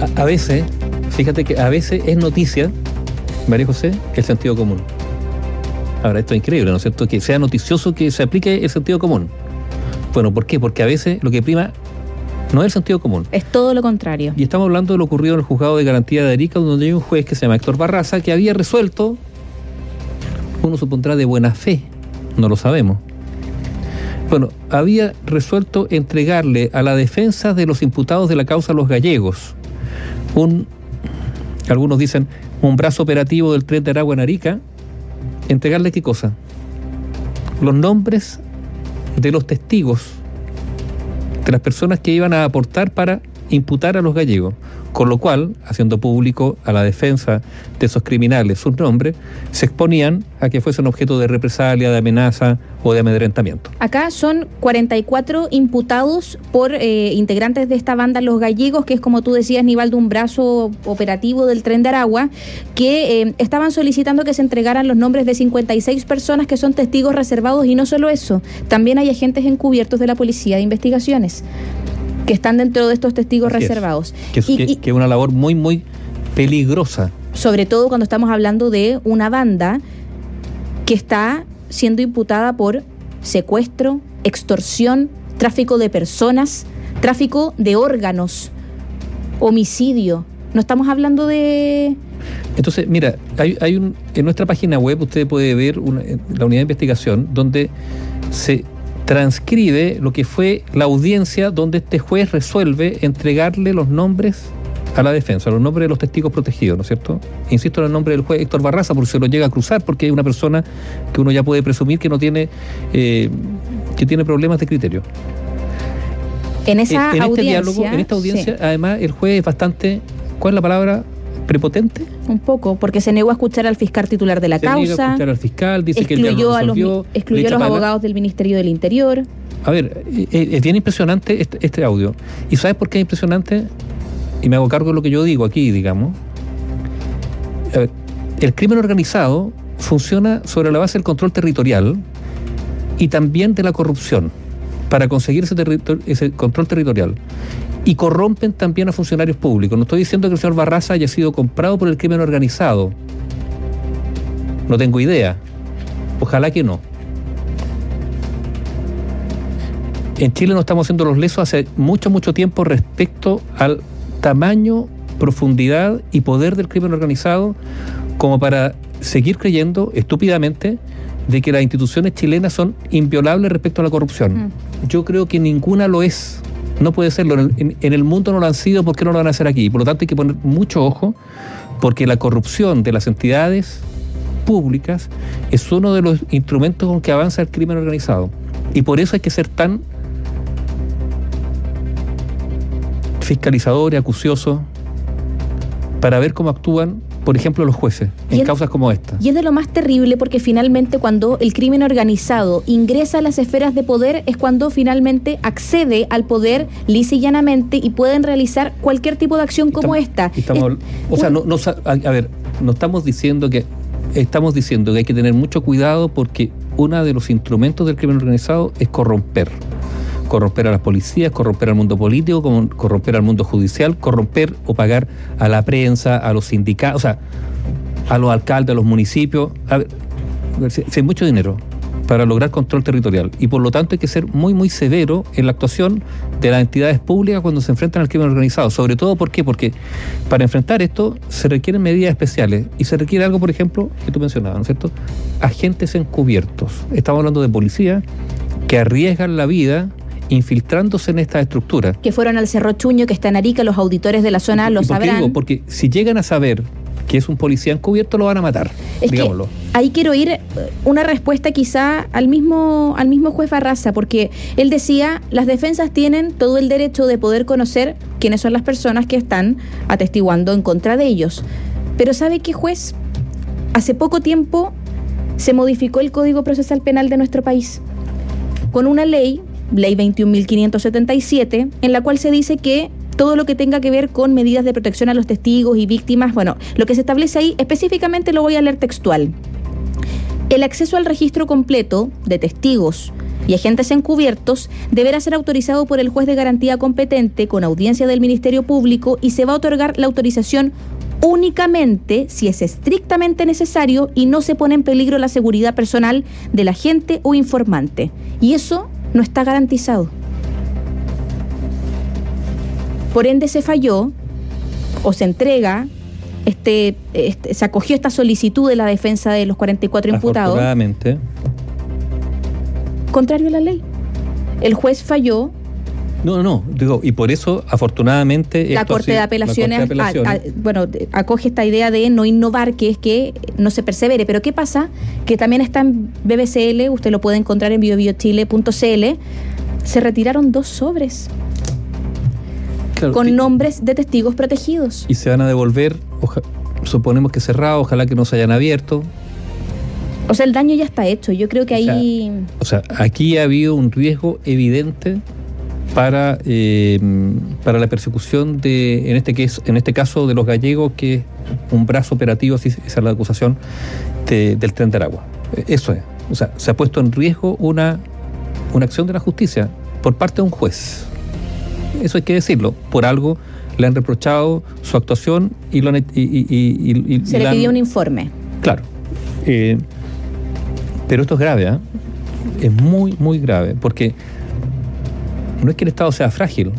a, veces, fíjate que a veces es noticia, María José, el sentido común. Ahora, esto es increíble, ¿no es cierto? Que sea noticioso que se aplique el sentido común. Bueno, ¿por qué? Porque a veces lo que prima no es el sentido común. Es todo lo contrario. Y estamos hablando de lo ocurrido en el juzgado de garantía de Arica, donde hay un juez que se llama Héctor Barraza, que había resuelto, uno supondrá de buena fe, no lo sabemos. Bueno, había resuelto entregarle a la defensa de los imputados de la causa los gallegos un, algunos dicen, un brazo operativo del tren de Aragua en Arica, entregarle qué cosa? Los nombres de los testigos, de las personas que iban a aportar para imputar a los gallegos con lo cual, haciendo público a la defensa de esos criminales sus nombres, se exponían a que fuesen objeto de represalia, de amenaza o de amedrentamiento. Acá son 44 imputados por eh, integrantes de esta banda Los Gallegos, que es como tú decías, nivel de un brazo operativo del tren de Aragua, que eh, estaban solicitando que se entregaran los nombres de 56 personas que son testigos reservados y no solo eso, también hay agentes encubiertos de la Policía de Investigaciones que están dentro de estos testigos reservados. Que, es una labor muy, muy peligrosa. Sobre todo cuando estamos hablando de una banda que está siendo imputada por secuestro, extorsión, tráfico de personas, tráfico de órganos, homicidio. No estamos hablando de... Entonces, mira, hay, un, en nuestra página web usted puede ver la unidad de investigación donde se transcribe lo que fue la audiencia donde este juez resuelve entregarle los nombres a la defensa, los nombres de los testigos protegidos, ¿no es cierto? Insisto en el nombre del juez Héctor Barraza, porque se lo llega a cruzar, porque es una persona que uno ya puede presumir que no tiene, eh, que tiene problemas de criterio. En esa en, Este diálogo, en esta audiencia, además, el juez es bastante, ¿cuál es la palabra? Prepotente? Un poco, porque se negó a escuchar al fiscal titular de la causa. Negó a escuchar al fiscal, dice que excluyó a los, excluyó a los abogados del Ministerio del Interior. A ver, eh, eh, es bien impresionante este, este, audio. ¿Y sabes por qué es impresionante? Y me hago cargo de lo que yo digo aquí, digamos. el crimen organizado funciona sobre la base del control territorial y también de la corrupción para conseguir ese, ese control territorial y corrompen también a funcionarios públicos. No estoy diciendo que el señor Barraza haya sido comprado por el crimen organizado. No tengo idea. Ojalá que no. En Chile no estamos haciendo los lesos hace mucho, mucho tiempo respecto al tamaño, profundidad y poder del crimen organizado como para seguir creyendo estúpidamente de que las instituciones chilenas son inviolables respecto a la corrupción. Mm. Yo creo que ninguna lo es. No puede serlo. En el, mundo no lo han sido, ¿por qué no lo van a hacer aquí? Por lo tanto, hay que poner mucho ojo, porque la corrupción de las entidades públicas es uno de los instrumentos con que avanza el crimen organizado. Y por eso hay que ser tan fiscalizador y acucioso para ver cómo actúan por ejemplo, los jueces, en causas como esta. Y es de lo más terrible porque finalmente cuando el crimen organizado ingresa a las esferas de poder es cuando finalmente accede al poder lisa y llanamente y pueden realizar cualquier tipo de acción como esta. o sea, no, a, ver, no estamos diciendo que estamos diciendo que hay que tener mucho cuidado porque uno de los instrumentos del crimen organizado es corromper corromper a las policías, corromper al mundo político, corromper al mundo judicial, corromper o pagar a la prensa, a los sindicatos, o sea, a los alcaldes, a los municipios. A hay mucho dinero para lograr control territorial y por lo tanto hay que ser muy muy severo en la actuación de las entidades públicas cuando se enfrentan al crimen organizado, sobre todo ¿por qué? porque para enfrentar esto se requieren medidas especiales y se requiere algo, por ejemplo, que tú mencionabas, ¿no es cierto? Agentes encubiertos. Estamos hablando de policía que arriesgan la vida infiltrándose en esta estructura. Que fueron al Cerro Chuño, que está en Arica, los auditores de la zona lo sabrán. Digo? Porque si llegan a saber que es un policía encubierto, lo van a matar, digámoslo. ahí quiero ir eh, una respuesta quizá al mismo, al mismo juez Barraza, porque él decía, las defensas tienen todo el derecho de poder conocer quiénes son las personas que están atestiguando en contra de ellos. Pero ¿sabe qué juez? Hace poco tiempo se modificó el Código Procesal Penal de nuestro país con una ley ley 21.577, en la cual se dice que todo lo que tenga que ver con medidas de protección a los testigos y víctimas, bueno, lo que se establece ahí específicamente lo voy a leer textual. El acceso al registro completo de testigos y agentes encubiertos deberá ser autorizado por el juez de garantía competente con audiencia del Ministerio Público y se va a otorgar la autorización únicamente si es estrictamente necesario y no se pone en peligro la seguridad personal del agente o informante. Y eso no está garantizado. Por ende se falló o se entrega, este, este se acogió esta solicitud de la defensa de los 44 imputados. Contrario a la ley. El juez falló no, no, digo, y por eso, afortunadamente. La Corte de Apelaciones, bueno, acoge esta idea de no innovar, que es que no se persevere. Pero ¿qué pasa? Que también está en BBCL, usted lo puede encontrar en biobiochile.cl, se retiraron dos sobres con nombres de testigos protegidos. Y se van a devolver, suponemos que cerrado, ojalá que no se hayan abierto. O sea, el daño ya está hecho. Yo creo que ahí. o sea, aquí ha habido un riesgo evidente para, eh, para la persecución de, en este, que es, en este caso de los gallegos, que es un brazo operativo, así esa es la acusación, del tren de Aragua. Eso es. O sea, se ha puesto en riesgo una, una acción de la justicia por parte de un juez. Eso hay que decirlo. Por algo le han reprochado su actuación y lo han, y, Se le pidió un informe. Claro. Eh, pero esto es grave, ¿eh? Es muy, muy grave, porque no es que el Estado sea frágil,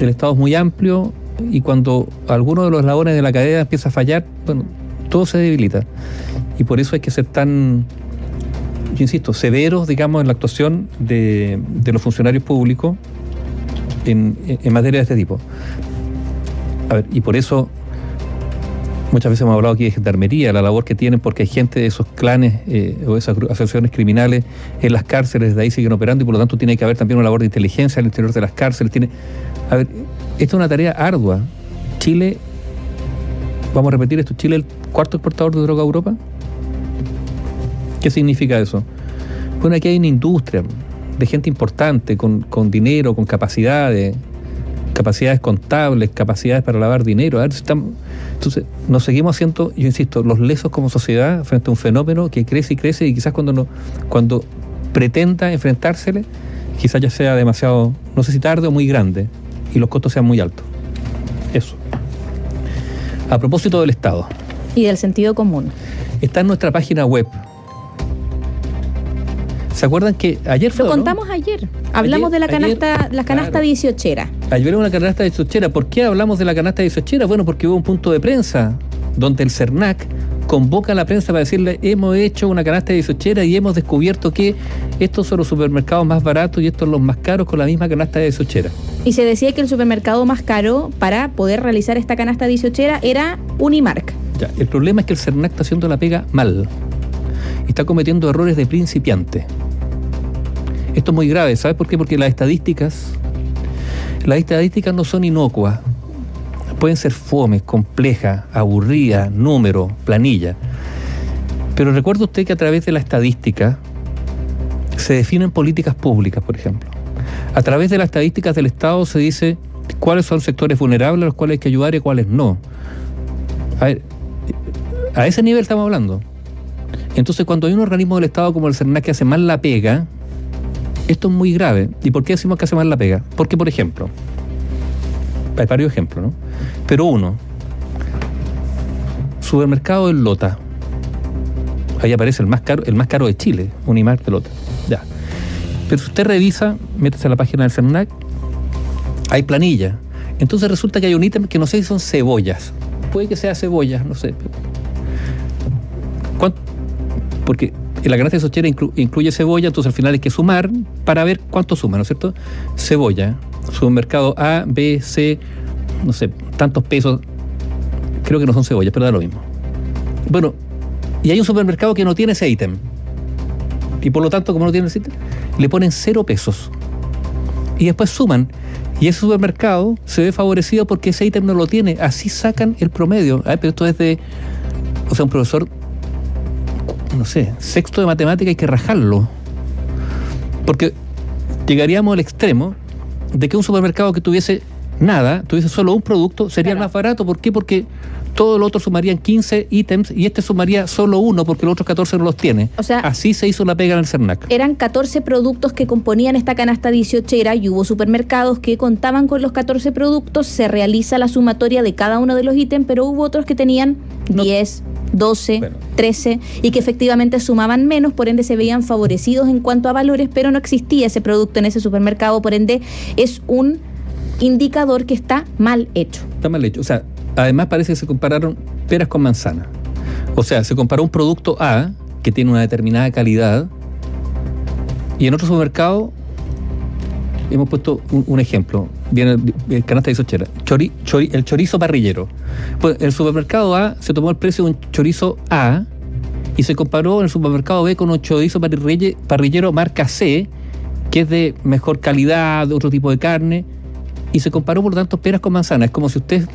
el Estado es muy amplio y cuando alguno de los eslabones de la cadena empieza a fallar, bueno, todo se debilita. Y por eso hay que ser tan, yo insisto, severos, digamos, en la actuación de, los funcionarios públicos en, en materia de este tipo. A ver, y por eso Muchas veces hemos hablado aquí de gendarmería, la labor que tienen, porque hay gente de esos clanes eh, o esas asociaciones criminales en las cárceles, de ahí siguen operando y por lo tanto tiene que haber también una labor de inteligencia al interior de las cárceles. Tiene, a ver, esta es una tarea ardua. Chile, vamos a repetir esto, Chile es el cuarto exportador de droga a Europa. ¿Qué significa eso? Bueno, aquí hay una industria de gente importante, con, con dinero, con capacidades, capacidades contables, capacidades para lavar dinero. A ver, estamos, entonces, nos seguimos haciendo, yo insisto, los lesos como sociedad frente a un fenómeno que crece y crece y quizás cuando, no, cuando pretenda enfrentársele, quizás ya sea demasiado, no sé si tarde o muy grande, y los costos sean muy altos. Eso. A propósito del Estado. Y del sentido común. Está en nuestra página web, ¿Se acuerdan que ayer fue? Lo contamos ayer. Hablamos de la canasta, la canasta 18 Ayer hubo una canasta 18 ¿Por qué hablamos de la canasta 18 Bueno, porque hubo un punto de prensa donde el CERNAC convoca a la prensa para decirle hemos hecho una canasta de 18 y hemos descubierto que estos son los supermercados más baratos y estos son los más caros con la misma canasta de 18 Y se decía que el supermercado más caro para poder realizar esta canasta 18 era Unimark. Ya, el problema es que el CERNAC está haciendo la pega mal. Está cometiendo errores de principiante. Esto es muy grave, ¿sabes por qué? Porque las estadísticas, las estadísticas no son inocuas. Pueden ser fomes, complejas, aburridas, números, planilla. Pero recuerda usted que a través de la estadística se definen políticas públicas, por ejemplo. A través de las estadísticas del Estado se dice cuáles son sectores vulnerables a los cuales hay que ayudar y cuáles no. A, ver, a ese nivel estamos hablando. Entonces, cuando hay un organismo del Estado como el CERNAC que hace mal la pega, esto es muy grave. ¿Y por qué decimos que hace mal la pega? Porque, por ejemplo, hay varios ejemplos, ¿no? Pero uno, supermercado del Lota. Ahí aparece el más caro, el más caro de Chile, Unimar de Lota. Ya. Pero si usted revisa, métese a la página del CERNAC, hay planilla. Entonces resulta que hay un ítem que no sé si son cebollas. Puede que sea cebollas, no sé. ¿Cuánto? Porque la canasta de sochera incluye cebolla, entonces al final hay que sumar para ver cuánto suma, ¿no es cierto? Cebolla, supermercado A, B, C, no sé, tantos pesos. Creo que no son cebollas, pero da lo mismo. Bueno, y hay un supermercado que no tiene ese ítem. Y por lo tanto, como no tiene ese ítem, le ponen cero pesos. Y después suman. Y ese supermercado se ve favorecido porque ese ítem no lo tiene. Así sacan el promedio. pero esto es de. O sea, un profesor no sé, sexto de matemática hay que rajarlo. Porque llegaríamos al extremo de que un supermercado que tuviese nada, tuviese solo un producto, sería el más barato. ¿Por qué? Porque todo lo otro sumarían 15 ítems y este sumaría solo uno porque los otros 14 no los tiene. O sea, Así se hizo la pega en el CERNAC. Eran 14 productos que componían esta canasta 18 y hubo supermercados que contaban con los 14 productos, se realiza la sumatoria de cada uno de los ítems, pero hubo otros que tenían No- 10, 12, Bueno. 13 y que efectivamente sumaban menos, por ende se veían favorecidos en cuanto a valores, pero no existía ese producto en ese supermercado, por ende es un indicador que está mal hecho. Está mal hecho. O sea, además parece que se compararon peras con manzanas. O sea, se comparó un producto A que tiene una determinada calidad y en otro supermercado hemos puesto un, ejemplo. Viene el, canasta de. Chori, chori- el chorizo parrillero. Pues el supermercado A se tomó el precio de un chorizo A y se comparó en el supermercado B con un chorizo parrille- parrillero marca C, que es de mejor calidad, de otro tipo de carne, y se comparó por lo tanto peras con manzanas. Es como si usted,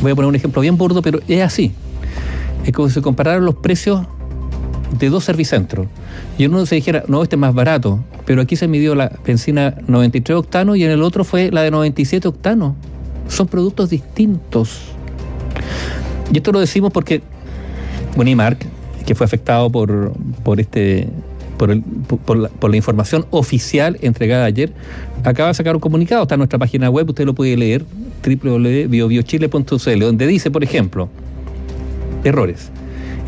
voy a poner un ejemplo bien burdo, pero es así. Es como si se compararan los precios de dos servicentros. Y en uno se dijera, no, este es más barato, pero aquí se midió la benzina 93 octanos y en el otro fue la de 97 octanos. Son productos distintos. Y esto lo decimos porque Unimark, que fue afectado por, por este por, el- por la, por la información oficial entregada ayer, acaba de sacar un comunicado, está en nuestra página web, usted lo puede leer, www.biobiochile.cl, donde dice, por ejemplo, errores.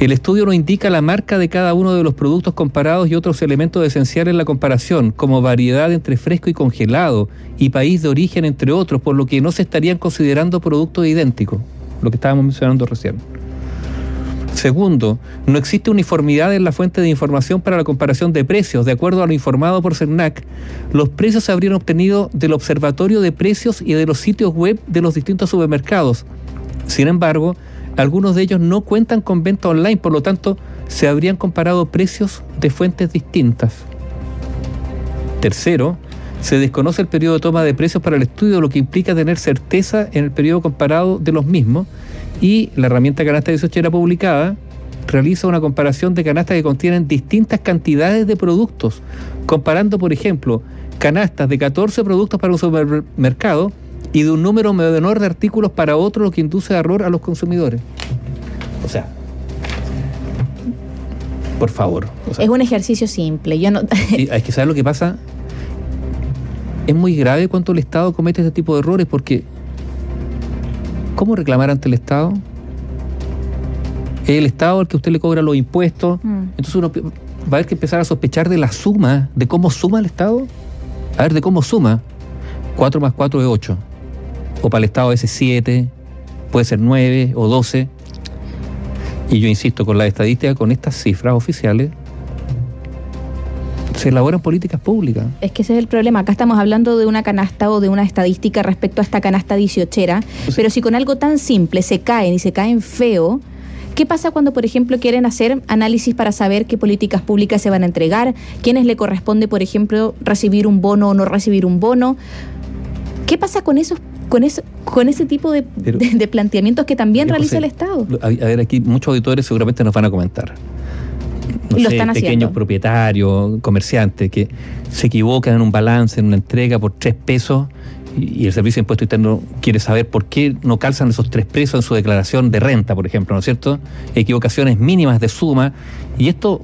El estudio no indica la marca de cada uno de los productos comparados y otros elementos esenciales en la comparación, como variedad entre fresco y congelado y país de origen, entre otros, por lo que no se estarían considerando productos idénticos, lo que estábamos mencionando recién. Segundo, no existe uniformidad en la fuente de información para la comparación de precios. De acuerdo a lo informado por CERNAC, los precios se habrían obtenido del Observatorio de Precios y de los sitios web de los distintos supermercados. Sin embargo, algunos de ellos no cuentan con venta online, por lo tanto, se habrían comparado precios de fuentes distintas. Tercero, se desconoce el periodo de toma de precios para el estudio, lo que implica tener certeza en el periodo comparado de los mismos. Y la herramienta canasta de sochera publicada realiza una comparación de canastas que contienen distintas cantidades de productos, comparando, por ejemplo, canastas de 14 productos para un supermercado y de un número menor de artículos para otro, lo que induce error a los consumidores. O sea, por favor. o sea, Es un ejercicio simple. Yo no hay que saber lo que pasa. Es muy grave cuando el Estado comete este tipo de errores porque ¿cómo reclamar ante el Estado? Es el Estado el que usted le cobra los impuestos. Mm. Entonces uno va a haber que empezar a sospechar de la suma, de cómo suma el Estado. A ver, de cómo suma. 4 más 4 es 8. O para el Estado ese 7, puede ser 9 o 12. Y yo insisto, con la estadística, con estas cifras oficiales, se elaboran políticas públicas. Es que ese es el problema. Acá estamos hablando de una canasta o de una estadística respecto a esta canasta 18, Pues- pero si con algo tan simple se caen y se caen feo, ¿qué pasa cuando, por ejemplo, quieren hacer análisis para saber qué políticas públicas se van a entregar? ¿Quiénes le corresponde, por ejemplo, recibir un bono o no recibir un bono? ¿Qué pasa con esos con eso, con ese tipo de, Pero- de- de planteamientos que también realiza José, el Estado? A, a ver, aquí muchos auditores seguramente nos van a comentar. No lo sé, están haciendo. pequeños propietarios, comerciantes que se equivocan en un balance, en una entrega por tres pesos y, y el Servicio de Impuesto Interno quiere saber por qué no calzan esos tres pesos en su declaración de renta, por ejemplo, ¿no es cierto? Equivocaciones mínimas de suma y esto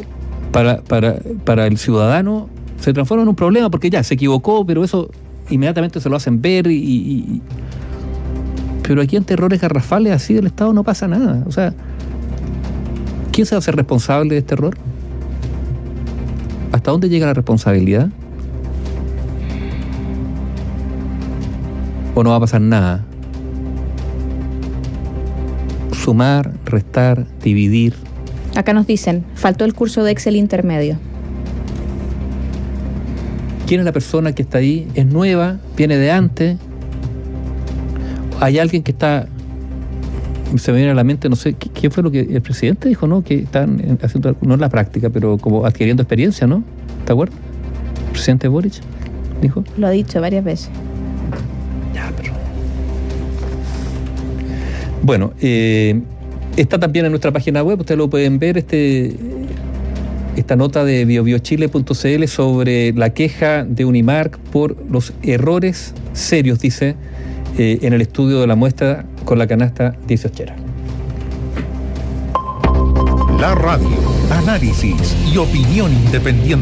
para, para, para el ciudadano se transforma en un problema porque ya se equivocó, pero eso inmediatamente se lo hacen ver y- pero aquí ante errores garrafales así del Estado no pasa nada. O sea, ¿quién se va a hacer responsable de este error? ¿Hasta dónde llega la responsabilidad? ¿O no va a pasar nada? Sumar, restar, dividir. Acá nos dicen, faltó el curso de Excel intermedio. ¿Quién es la persona que está ahí? ¿Es nueva? ¿Viene de antes? ¿Hay alguien que está... Se me viene a la mente, no sé, ¿qué, fue lo que el presidente dijo, no? Que están en- haciendo, no en la práctica, pero como adquiriendo experiencia, ¿no? ¿Te acuerdas? El presidente Boric dijo. Lo ha dicho varias veces. Ya, pero... Bueno, eh, está también en nuestra página web, ustedes lo pueden ver, este esta nota de biobiochile.cl sobre la queja de Unimark por los errores serios, dice, eh, en el estudio de la muestra con la canasta 18. La radio, análisis y opinión independiente.